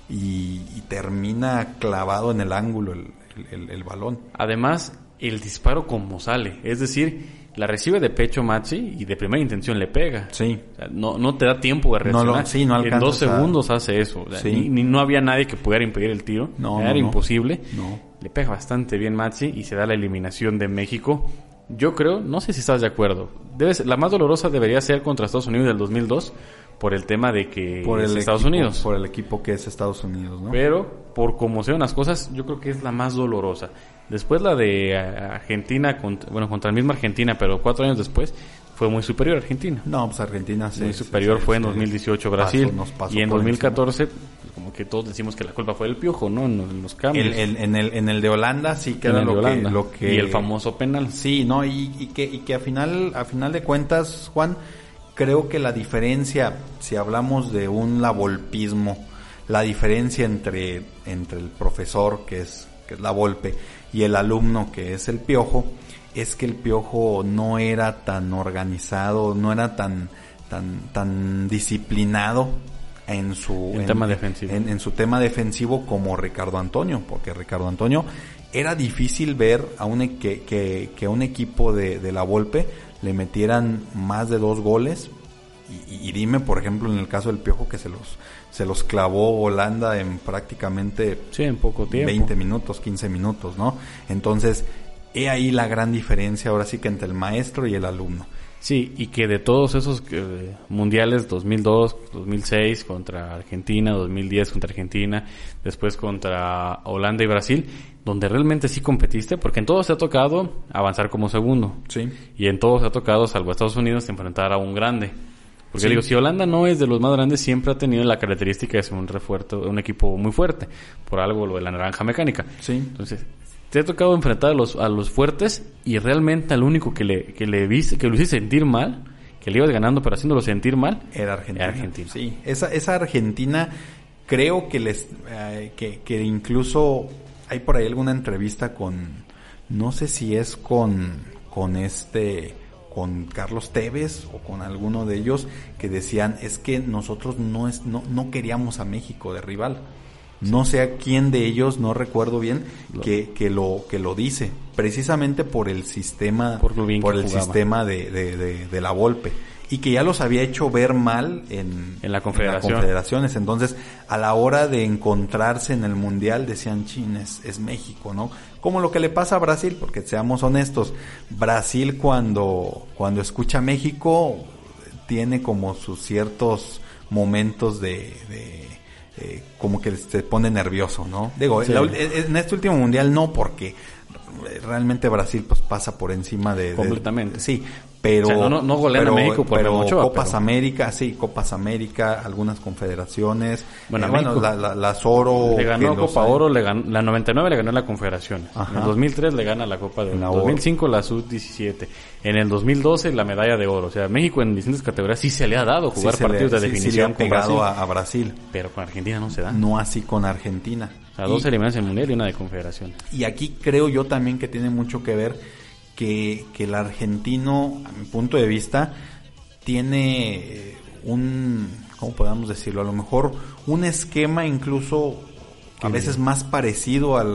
y, y termina clavado en el ángulo el, el- el balón. Además, el disparo como sale. Es decir, la recibe de pecho Machi y de primera intención le pega. Sí. O sea, no, no te da tiempo de No lo- reaccionar. sí, no en dos a- segundos hace eso. O sea, Sí. ni, ni- no había nadie que pudiera impedir el tiro. No, Era no, no. imposible. No. Le pega bastante bien Machi y se da la eliminación de México. Yo creo, no sé si estás de acuerdo. Debe ser- la más dolorosa debería ser contra Estados Unidos del 2002 por el tema de que Por es el Estados equipo- Unidos. Por el equipo que es Estados Unidos, ¿no? Pero por como se ven las cosas, yo creo que es la más dolorosa. Después la de eh, Argentina, contra- bueno, contra la misma Argentina, pero cuatro años después, fue muy superior a Argentina. No, pues Argentina se- muy superior fue en se 2018 pasó, Brasil. nos pasó y en por 2014, pues, como que todos decimos que la culpa fue del piojo, ¿no? En, los cambios. El- el- en, el, en el de Holanda sí que era lo, Holanda. Que, lo que... Y el famoso penal. Sí, no, y, y que, y que a final, a final de cuentas, Juan, creo que la diferencia, si hablamos de un lavolpismo, la diferencia entre, entre el profesor, que es, que es la Volpe, y el alumno, que es el piojo, es que el piojo no era tan organizado, no era tan, tan, tan disciplinado en su En tema defensivo. en- en su tema defensivo como Ricardo Antonio, porque Ricardo Antonio era difícil ver a un, que, que, que un equipo de, de la Volpe le metieran más de dos goles. Y, y dime, por ejemplo, en el caso del Piojo, que se los, se los clavó Holanda en prácticamente Sí, en poco tiempo. 20 minutos, 15 minutos, ¿no? Entonces, he ahí la gran diferencia ahora sí que entre el maestro y el alumno. Sí, y que de todos esos eh, mundiales 2002, 2006 contra Argentina, 2010 contra Argentina, después contra Holanda y Brasil, donde realmente sí competiste, porque en todos te ha tocado avanzar como segundo. Sí. Y en todos te ha tocado, salvo Estados Unidos, enfrentar a un grande. Porque Sí. digo, si Holanda no es de los más grandes, siempre ha tenido la característica de ser un refuerzo, un equipo muy fuerte. Por algo lo de la naranja mecánica. Sí. Entonces, te ha tocado enfrentar a los, a los fuertes y realmente al único que le, que le viste, que lo hiciste sentir mal, que le ibas ganando pero haciéndolo sentir mal, Era Argentina. Era Argentina. Sí, esa, esa Argentina creo que les eh, que, que incluso hay por ahí alguna entrevista con no sé si es con con este con Carlos Tevez o con alguno de ellos que decían es que nosotros no es no, no queríamos a México de rival. No sé a quién de ellos, no recuerdo bien, que, que lo que lo dice, precisamente por el sistema, Por lo bien que el jugaba. sistema de, de, de, de la Volpe y que ya los había hecho ver mal en, En la Confederación. confederaciones. Entonces, a la hora de encontrarse en el mundial, decían, chin, es, es México, ¿no? Como lo que le pasa a Brasil, porque seamos honestos, Brasil cuando, cuando escucha México, tiene como sus ciertos momentos de, de, eh, como que se pone nervioso, ¿no? Digo, Sí. la- en este último mundial no, porque realmente Brasil pues pasa por encima de... de- Completamente. sí, pero... O sea, no- no- no golean a pero- México por pero Memo Ochoa, Copas pero- América, sí, Copas América, algunas confederaciones. Bueno, Eh, a México. la, la, las Oro... le ganó Copa hay. Oro, le ganó, la 99 le ganó la Confederación. En el 2003 le gana la Copa de En la En Oro. 2005 la Sub-17. En el 2012 la medalla de oro. O sea, México en distintas categorías sí se le ha dado Sí, jugar le- partidos de sí, sí le definición han con Brasil, a, a Brasil, pero con Argentina no se da. no así con Argentina. O sea, dos Y- eliminaciones en Mundial y una de Confederación. Y aquí creo yo también que tiene mucho que ver que, que el argentino, a mi punto de vista, tiene eh, un, ¿cómo podemos decirlo? A lo mejor un esquema incluso a veces más parecido al,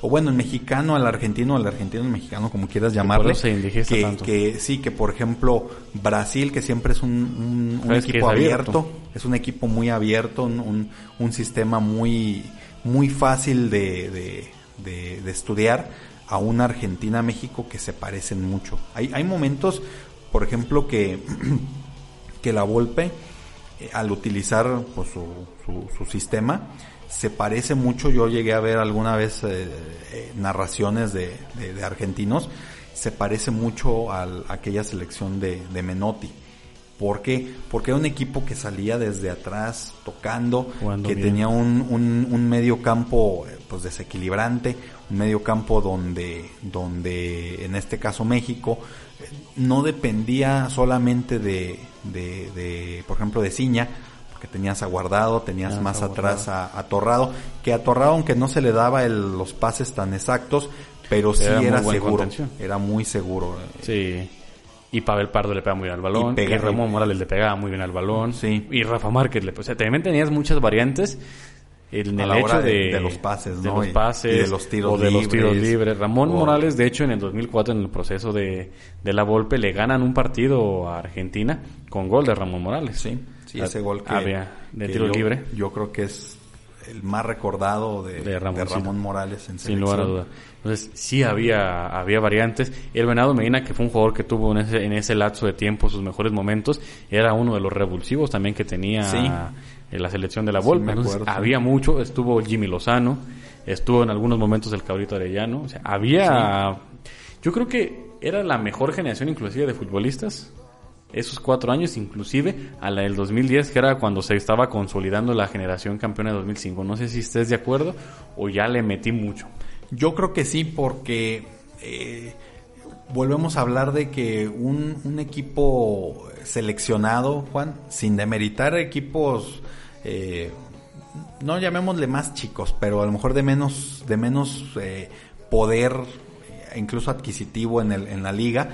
o bueno, el mexicano al argentino, al argentino al mexicano, como quieras llamarle. que, tanto. que sí, que por ejemplo Brasil, que siempre es un, un- un Sabes que equipo es abierto. abierto, es un equipo muy abierto, un, un sistema muy, muy fácil de, de, de- de estudiar a una Argentina-México que se parecen mucho. Hay, hay momentos, por ejemplo, que, que la Volpe, eh, al utilizar pues, su, su, sistema, se parece mucho. Yo llegué a ver alguna vez eh, eh, narraciones de, de- de argentinos, se parece mucho al- a aquella selección de, de Menotti ¿Por qué? Porque era un equipo que salía desde atrás tocando, Jugando que bien. tenía un, un, un medio campo eh, pues desequilibrante, un medio campo donde, donde en este caso México eh, no dependía solamente de, de, de, por ejemplo, de Ciña, porque tenías a Guardado, tenías más atrás a, a Torrado, que a Torrado aunque no se le daba el- los pases tan exactos, pero sí Era era, seguro, contención. era muy seguro. eh, Sí. Y Pavel Pardo le pega muy bien al balón. Y pega- Y, Ramón Morales le pegaba muy bien al balón. Sí. Y Rafa Márquez le... O sea, también tenías muchas variantes en el hecho de- de, de los pases, de ¿no? los Y- pases y de los tiros o de los tiros libres. Ramón Morales, de hecho, en el 2004, en el proceso de, de la Volpe, le ganan un partido a Argentina con gol de Ramón Morales. Sí, sí, Ah, ese gol que, había de que tiro yo, libre. Yo creo que es el más recordado de, De de Ramoncito. Ramón Morales en Sin lugar a selección. duda. Entonces, sí había, había variantes. El Venado Medina, que fue un jugador que tuvo en ese, en ese lapso de tiempo sus mejores momentos, era uno de los revulsivos también que tenía Sí. en la selección de la Volpe. Entonces, había mucho. Estuvo Jimmy Lozano, estuvo en algunos momentos el Cabrito Arellano. O sea, había... Yo creo que era la mejor generación inclusive de futbolistas. Esos cuatro años, inclusive a la del 2010, que era cuando se estaba consolidando la generación campeona de 2005. No sé si estés de acuerdo o ya le metí mucho. Yo creo que sí, porque eh, volvemos a hablar de que un, equipo seleccionado, Juan, sin demeritar equipos, eh, no llamémosle más chicos, pero a lo mejor de menos, de menos eh, poder, incluso adquisitivo en, el, en la liga,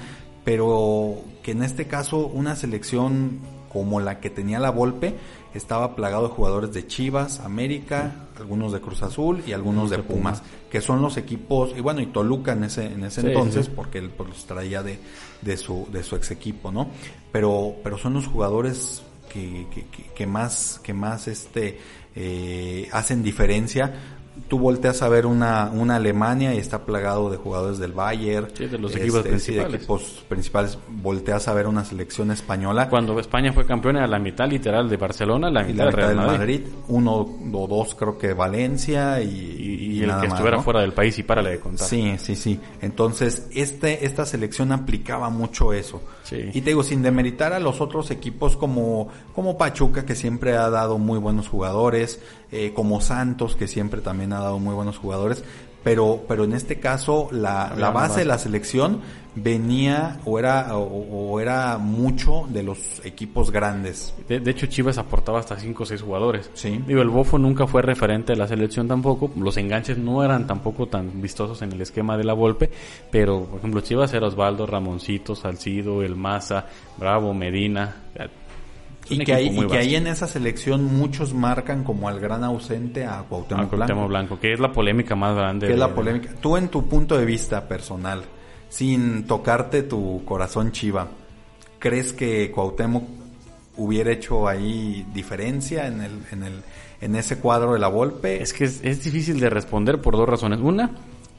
pero que en este caso una selección como la que tenía la Volpe estaba plagado de jugadores de Chivas, América, algunos de Cruz Azul y algunos de Pumas, que son los equipos, y bueno, y Toluca en ese, en ese Sí, entonces, sí. porque él pues, los traía de, de su, de su ex equipo, ¿no? Pero, pero son los jugadores que, que, que- que más, que más este, eh, hacen diferencia. Tú volteas a ver una, una Alemania y está plagado de jugadores del Bayern. Sí, de los equipos sí, de principales. equipos principales. Volteas a ver una selección española. Cuando España fue campeona, la mitad literal de Barcelona, la mitad, la mitad del Madrid. Madrid, uno o dos creo que Valencia y, Y, y y el nada que más, estuviera ¿no? fuera del país y párale de contar. Sí, sí, sí. Entonces, este, esta selección aplicaba mucho eso. Sí. Y te digo, sin demeritar a los otros equipos como, como Pachuca, que siempre ha dado muy buenos jugadores, eh, como Santos, que siempre también ha dado muy buenos jugadores, pero, pero en este caso, la, la base base. de la selección venía o era, o, o era mucho de los equipos grandes. De, de hecho, Chivas aportaba hasta 5 o 6 jugadores. Sí. Digo, el Bofo nunca fue referente de la selección tampoco. Los enganches no eran tampoco tan vistosos en el esquema de la Volpe. Pero, por ejemplo, Chivas era Osvaldo, Ramoncito, Salcido, El Maza, Bravo, Medina. Y que, ahí, y que ahí en esa selección muchos marcan como al gran ausente a Cuauhtémoc, Ah, Cuauhtémoc Blanco. Blanco, que es la polémica más grande. que es de- la polémica. Tú en tu punto de vista personal, sin tocarte tu corazón chiva, ¿crees que Cuauhtémoc hubiera hecho ahí diferencia en el, en el, en ese cuadro de la Volpe? Es que es, es difícil de responder por dos razones. Una,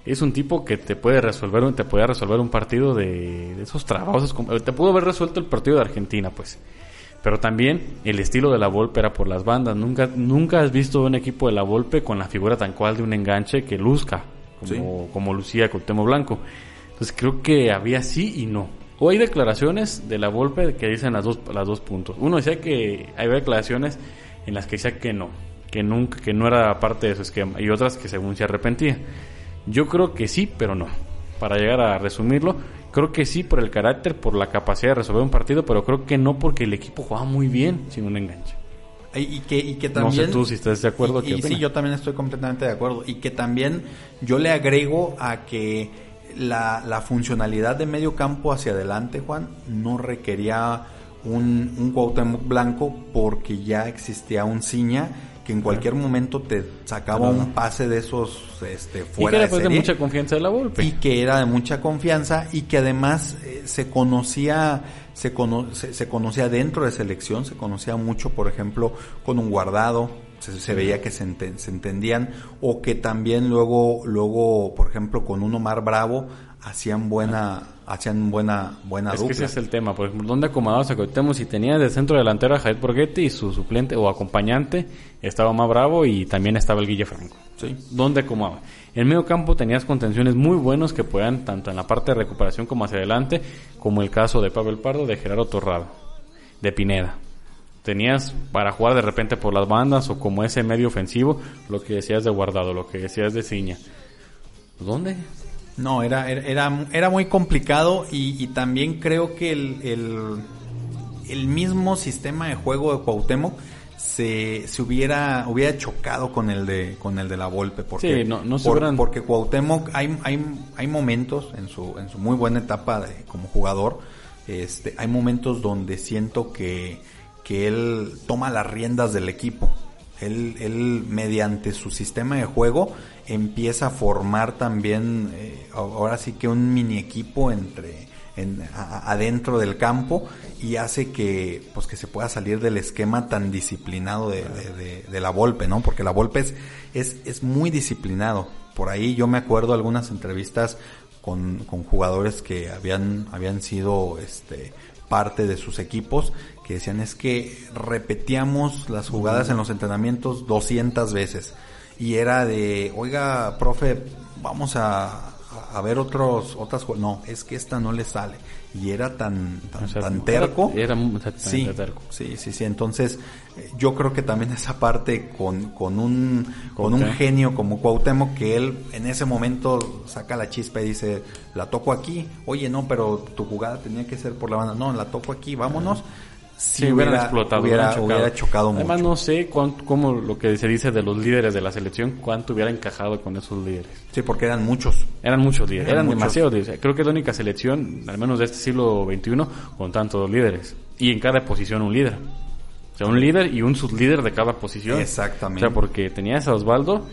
es un tipo que te puede resolver, un- te puede resolver un partido de, de esos trabajos. Te pudo haber resuelto el partido de Argentina, pues. Pero también el estilo de la Volpe era por las bandas. Nunca, nunca has visto un equipo de la Volpe con la figura tan cual de un enganche que luzca, como, como lucía Cuauhtémoc Blanco. Entonces creo que había sí y no. O hay declaraciones de la Volpe que dicen las dos, las dos puntos. Uno decía que hay declaraciones en las que decía que no, que nunca, que no era parte de su esquema, y otras que según se arrepentía. Yo creo que sí, pero no. Para llegar a resumirlo, creo que sí por el carácter, por la capacidad de resolver un partido, pero creo que no porque el equipo jugaba muy bien sin un enganche. Y, que, y que No también... sé tú si estás de acuerdo. Y, ¿qué y sí, yo también estoy completamente de acuerdo. Y que también yo le agrego a que la, la funcionalidad de medio campo hacia adelante, Juan, no requería un, un Cuauhtémoc blanco porque ya existía un Ciña que en cualquier momento te sacaba un pase de esos este, y que fuera era de pues, de serie mucha confianza de la Volpe. y que era de mucha confianza y que además eh, se conocía se, cono- se, se conocía dentro de selección se conocía mucho por ejemplo con un guardado se, se veía que se, enten- se entendían o que también luego luego por ejemplo con un Omar Bravo hacían buena hacían buena buena Es que dupla ese es el tema, por ejemplo, ¿dónde acomodabas a Cuauhtémoc si tenías de centro delantero a Jair Borghetti y su suplente o acompañante estaba más bravo y también estaba el Guille Franco? Sí. ¿Dónde acomodabas? En medio campo tenías contenciones muy buenos que podían tanto en la parte de recuperación como hacia adelante, como el caso de Pavel Pardo de Gerardo Torrado. de Pineda. Tenías para jugar de repente por las bandas o como ese medio ofensivo, lo que decías de Guardado, lo que decías de Ciña. ¿Dónde? No, era, era, era muy complicado y, también creo que el, el, mismo sistema de juego de Cuauhtémoc se, se hubiera hubiera chocado con el de con el de la Volpe porque no, no porque Cuauhtémoc hay, hay, hay momentos en su en su muy buena etapa de, como jugador este hay momentos donde siento que que él toma las riendas del equipo. Él, él mediante su sistema de juego empieza a formar también, eh, ahora sí que un mini equipo entre adentro del campo y hace que pues que se pueda salir del esquema tan disciplinado de, la Volpe, ¿no? Porque la Volpe es, es, es, muy disciplinado. Por ahí yo me acuerdo algunas entrevistas con, con jugadores que habían, habían sido este parte de sus equipos que decían es que repetíamos las jugadas en los entrenamientos 200 veces y era de, oiga, profe, vamos a, a ver otros otras no es que esta no le sale y era tan tan, terco. Era, sí, terco. sí sí sí. Entonces eh, yo creo que también esa parte con, con un con un genio como Cuauhtémoc que él en ese momento saca la chispa y dice la toco aquí oye no pero tu jugada tenía que ser por la banda no la toco aquí vámonos si hubiera, explotado, hubiera, chocado. mucho. Además, no sé cuánto, cómo lo que se dice de los líderes de la selección, cuánto hubiera encajado con esos líderes. Sí, porque eran muchos. Eran muchos líderes, eran, demasiados líderes. Creo que es la única selección, al menos de este siglo XXI, con tantos líderes. Y en cada posición un líder. O sea, un líder y un sublíder de cada posición. Exactamente. O sea, porque tenías a Osvaldo,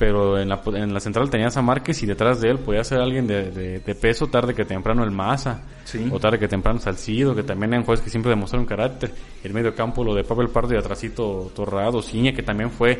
pero en la, en la central tenías a Márquez y detrás de él podía ser alguien de, de, peso tarde que temprano el Maza. O tarde que temprano Salcido que también eran jugadores que siempre demostraron carácter. El medio campo lo de Pavel Pardo y atrasito Torrado Ciña que también fue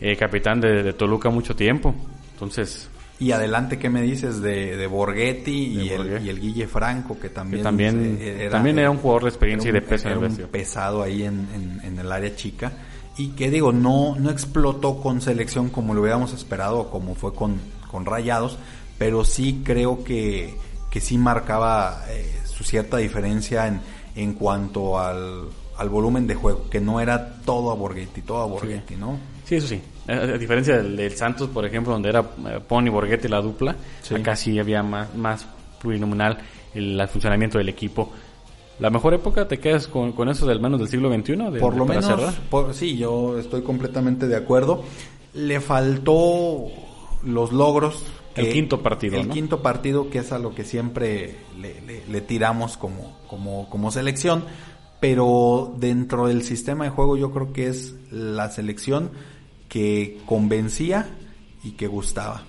eh, capitán de, Toluca mucho tiempo. Entonces y adelante, ¿qué me dices de, de Borghetti y, el, y, el, Guille Franco, que también, también, era, también era un jugador de experiencia y de peso en el un pesado ahí en, en, en, el área chica y que digo, no, no explotó con selección como lo hubiéramos esperado o como fue con, con Rayados, pero sí creo que, que sí marcaba eh, su cierta diferencia en, en cuanto al, al volumen de juego, que no era todo a Borghetti, todo a Borghetti, ¿no? Sí, eso sí. A, diferencia del, Santos, por ejemplo, donde era eh, Pony Borghetti la dupla, acá sí había más, más plurinominal el, el funcionamiento del equipo. ¿La mejor época te quedas con, con eso del menos del siglo XXI? por lo menos, sí, yo estoy completamente de acuerdo. Le faltó los logros. el quinto partido, El quinto partido, que es a lo que siempre le, tiramos como, como, como selección. Pero dentro del sistema de juego yo creo que es la selección que convencía y que gustaba.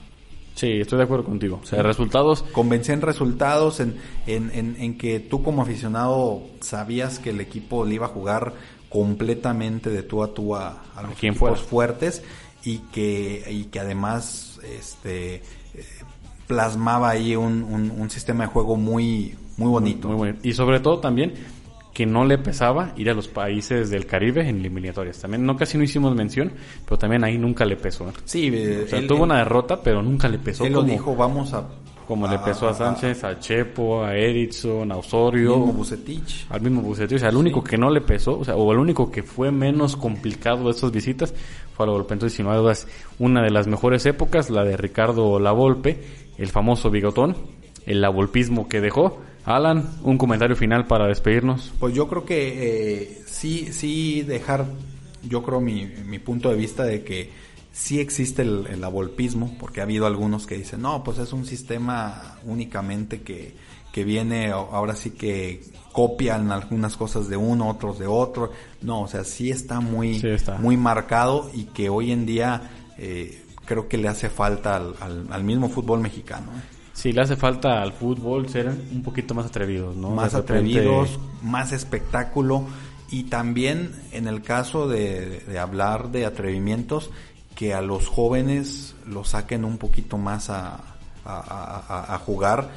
Sí, estoy de acuerdo contigo. O sea, resultados. Convencía en resultados, en, en, en, que tú como aficionado sabías que el equipo le iba a jugar completamente de tú a tú a, los equipos fuertes y que, y que además este, eh, plasmaba ahí un, un, un, sistema de juego muy, muy bonito. Muy, muy bonito. Y sobre todo también que no le pesaba ir a los países del Caribe en eliminatorias. También no casi no hicimos mención, pero también ahí nunca le pesó. Sí, o sea, tuvo una derrota, pero nunca le pesó. Él lo dijo, vamos a como le pesó a Sánchez, a Chepo, a Erickson, a Osorio, al mismo Bucetich. Al mismo Bucetich, o sea, el único que no le pesó, o sea, o el único que fue menos complicado de estas visitas fue a la Volpe. Entonces, sin dudas, una de las mejores épocas, la de Ricardo Lavolpe, el famoso bigotón, el lavolpismo que dejó, Alan, un comentario final para despedirnos. Pues yo creo que eh, sí, sí dejar, yo creo mi, mi punto de vista de que sí existe el, el abolpismo, porque ha habido algunos que dicen, no, pues es un sistema únicamente que, que viene, ahora sí que copian algunas cosas de uno, otros de otro. No, o sea, sí está muy, muy marcado y que hoy en día eh, creo que le hace falta al, al, al mismo fútbol mexicano. ¿eh? Sí, le hace falta al fútbol ser un poquito más atrevidos, ¿no? Más atrevidos, más espectáculo y también en el caso de, hablar de atrevimientos, que a los jóvenes los saquen un poquito más a, a, jugar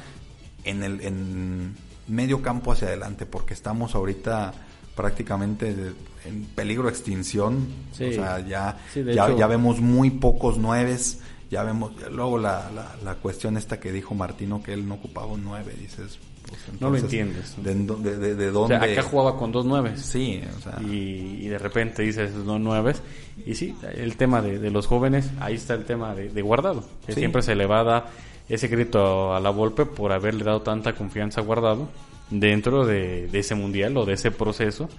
en el en medio campo hacia adelante, porque estamos ahorita prácticamente en peligro de extinción. o sea, ya, ya, ya, vemos muy pocos nueves ya vemos, luego la, la, la cuestión esta que dijo Martino que él no ocupaba un 9, dices, pues, No lo entiendes. ¿De, de, de, de O dónde? sea, acá jugaba con dos nueves. Sí, o sea, y, y de repente dices no nueves. Y sí, el tema de, de los jóvenes, ahí está el tema de, de guardado, que Sí. siempre se le va a dar ese crédito a la Volpe por haberle dado tanta confianza a guardado dentro de, de ese mundial o de ese proceso.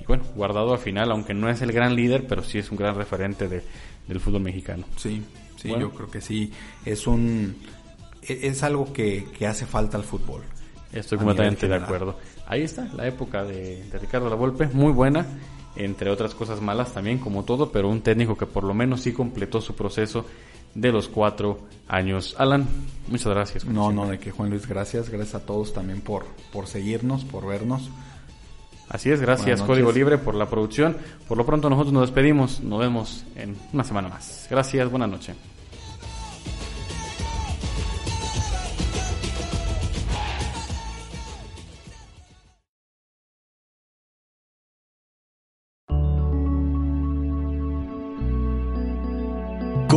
Y bueno, guardado al final, aunque no es el gran líder, pero sí es un gran referente de- del fútbol mexicano. sí, sí, Bueno. yo creo que sí, es un, e- es algo que, que hace falta al fútbol. Estoy completamente de acuerdo. Ahí está, la época de, de Ricardo Lavolpe, muy buena, entre otras cosas malas también, como todo, pero un técnico que por lo menos sí completó su proceso de los cuatro años. Alan, muchas gracias. No, siempre. no, de que Juan Luis, gracias, gracias a todos también por, por seguirnos, por vernos. Así es, gracias Código. Libre por la producción. Por lo pronto nosotros nos despedimos, nos vemos en una semana más. Gracias, buenas noches.